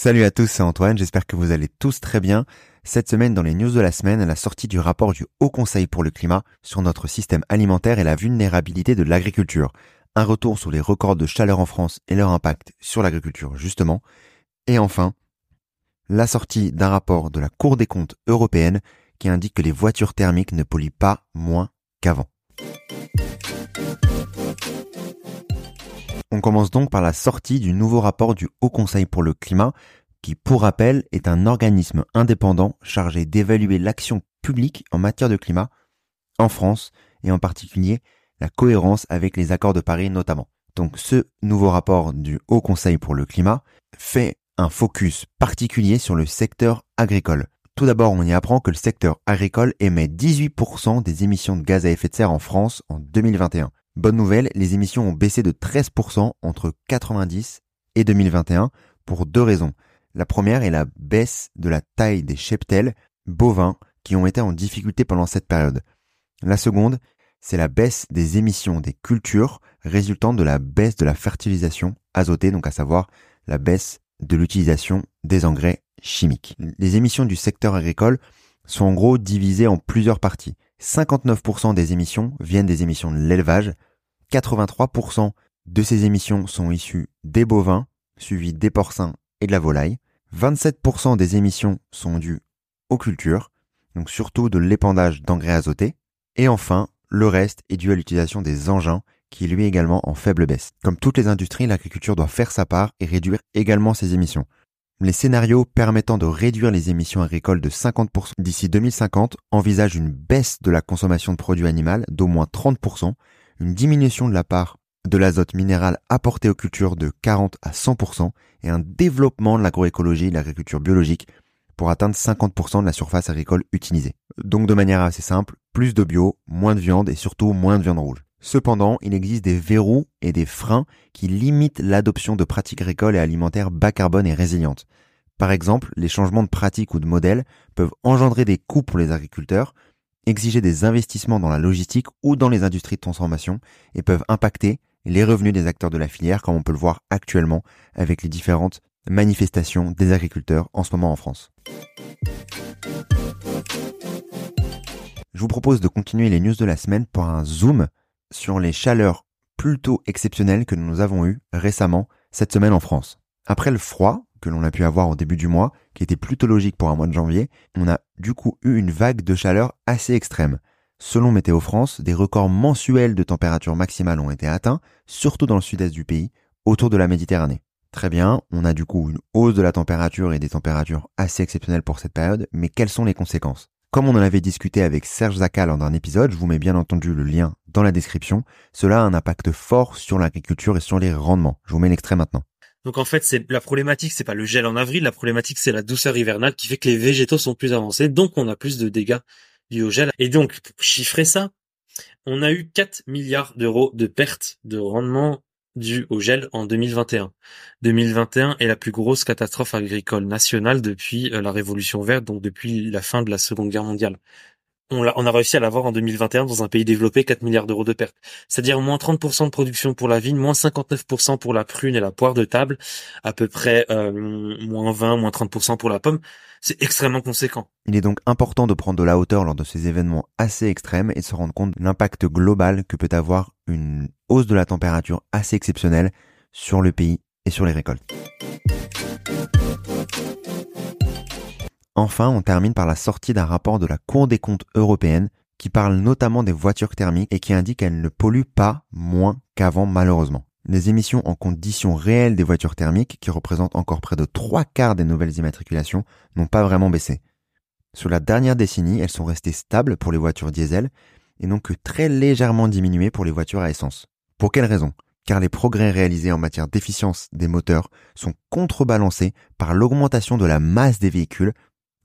Salut à tous, c'est Antoine, j'espère que vous allez tous très bien. Cette semaine, dans les news de la semaine, la sortie du rapport du Haut Conseil pour le climat sur notre système alimentaire et la vulnérabilité de l'agriculture. Un retour sur les records de chaleur en France et leur impact sur l'agriculture, justement. Et enfin, la sortie d'un rapport de la Cour des comptes européenne qui indique que les voitures thermiques ne polluent pas moins qu'avant. On commence donc par la sortie du nouveau rapport du Haut Conseil pour le climat, qui, pour rappel, est un organisme indépendant chargé d'évaluer l'action publique en matière de climat en France et en particulier la cohérence avec les accords de Paris notamment. Donc ce nouveau rapport du Haut Conseil pour le climat fait un focus particulier sur le secteur agricole. Tout d'abord, on y apprend que le secteur agricole émet 18% des émissions de gaz à effet de serre en France en 2021. Bonne nouvelle, les émissions ont baissé de 13% entre 90 et 2021 pour deux raisons. La première est la baisse de la taille des cheptels bovins qui ont été en difficulté pendant cette période. La seconde, c'est la baisse des émissions des cultures résultant de la baisse de la fertilisation azotée, donc à savoir la baisse de l'utilisation des engrais chimiques. Les émissions du secteur agricole sont en gros divisées en plusieurs parties. 59% des émissions viennent des émissions de l'élevage, 83% de ces émissions sont issues des bovins, suivis des porcins et de la volaille. 27% des émissions sont dues aux cultures, donc surtout de l'épandage d'engrais azotés. Et enfin, le reste est dû à l'utilisation des engins, qui lui également en faible baisse. Comme toutes les industries, l'agriculture doit faire sa part et réduire également ses émissions. Les scénarios permettant de réduire les émissions agricoles de 50% d'ici 2050 envisagent une baisse de la consommation de produits animaux d'au moins 30%, une diminution de la part de l'azote minéral apporté aux cultures de 40 à 100% et un développement de l'agroécologie et de l'agriculture biologique pour atteindre 50% de la surface agricole utilisée. Donc de manière assez simple, plus de bio, moins de viande et surtout moins de viande rouge. Cependant, il existe des verrous et des freins qui limitent l'adoption de pratiques agricoles et alimentaires bas carbone et résilientes. Par exemple, les changements de pratiques ou de modèles peuvent engendrer des coûts pour les agriculteurs, exiger des investissements dans la logistique ou dans les industries de transformation et peuvent impacter les revenus des acteurs de la filière comme on peut le voir actuellement avec les différentes manifestations des agriculteurs en ce moment en France. Je vous propose de continuer les news de la semaine pour un zoom sur les chaleurs plutôt exceptionnelles que nous avons eues récemment cette semaine en France. Après le froid, que l'on a pu avoir au début du mois, qui était plutôt logique pour un mois de janvier, on a du coup eu une vague de chaleur assez extrême. Selon Météo France, des records mensuels de température maximale ont été atteints, surtout dans le sud-est du pays, autour de la Méditerranée. Très bien, on a du coup une hausse de la température et des températures assez exceptionnelles pour cette période, mais quelles sont les conséquences? Comme on en avait discuté avec Serge Zakal dans un épisode, je vous mets bien entendu le lien dans la description, cela a un impact fort sur l'agriculture et sur les rendements. Je vous mets l'extrait maintenant. Donc en fait, c'est la problématique, c'est pas le gel en avril, la problématique c'est la douceur hivernale qui fait que les végétaux sont plus avancés, donc on a plus de dégâts dus au gel. Et donc, pour chiffrer ça, on a eu 4 milliards d'euros de pertes de rendement dues au gel en 2021. 2021 est la plus grosse catastrophe agricole nationale depuis euh, la Révolution verte, donc depuis la fin de la Seconde Guerre mondiale on a, on a réussi à l'avoir en 2021 dans un pays développé, 4 milliards d'euros de pertes. C'est-à-dire moins 30% de production pour la vigne, moins 59% pour la prune et la poire de table, à peu près euh, moins 20, moins 30% pour la pomme. C'est extrêmement conséquent. Il est donc important de prendre de la hauteur lors de ces événements assez extrêmes et de se rendre compte de l'impact global que peut avoir une hausse de la température assez exceptionnelle sur le pays et sur les récoltes. Enfin, on termine par la sortie d'un rapport de la Cour des comptes européenne qui parle notamment des voitures thermiques et qui indique qu'elles ne polluent pas moins qu'avant malheureusement. Les émissions en conditions réelles des voitures thermiques, qui représentent encore près de trois quarts des nouvelles immatriculations, n'ont pas vraiment baissé. Sur la dernière décennie, elles sont restées stables pour les voitures diesel et n'ont que très légèrement diminué pour les voitures à essence. Pour quelle raison? Car les progrès réalisés en matière d'efficience des moteurs sont contrebalancés par l'augmentation de la masse des véhicules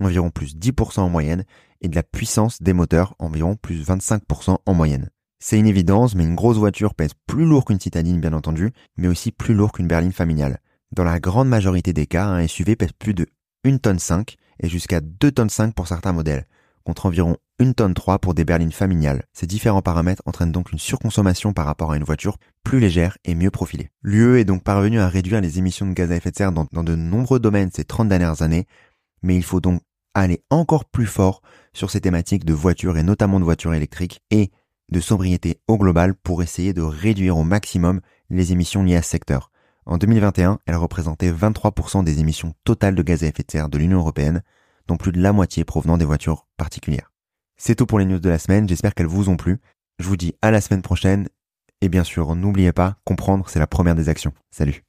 environ plus 10% en moyenne, et de la puissance des moteurs, environ plus 25% en moyenne. C'est une évidence, mais une grosse voiture pèse plus lourd qu'une citadine bien entendu, mais aussi plus lourd qu'une berline familiale. Dans la grande majorité des cas, un SUV pèse plus de 1 tonne 5 et jusqu'à 2 tonnes 5 pour certains modèles. contre environ une tonne 3 pour des berlines familiales. Ces différents paramètres entraînent donc une surconsommation par rapport à une voiture plus légère et mieux profilée. L'UE est donc parvenu à réduire les émissions de gaz à effet de serre dans, dans de nombreux domaines ces 30 dernières années, mais il faut donc aller encore plus fort sur ces thématiques de voitures et notamment de voitures électriques et de sobriété au global pour essayer de réduire au maximum les émissions liées à ce secteur. En 2021, elles représentaient 23% des émissions totales de gaz à effet de serre de l'Union européenne, dont plus de la moitié provenant des voitures particulières. C'est tout pour les news de la semaine, j'espère qu'elles vous ont plu. Je vous dis à la semaine prochaine, et bien sûr, n'oubliez pas, comprendre, c'est la première des actions. Salut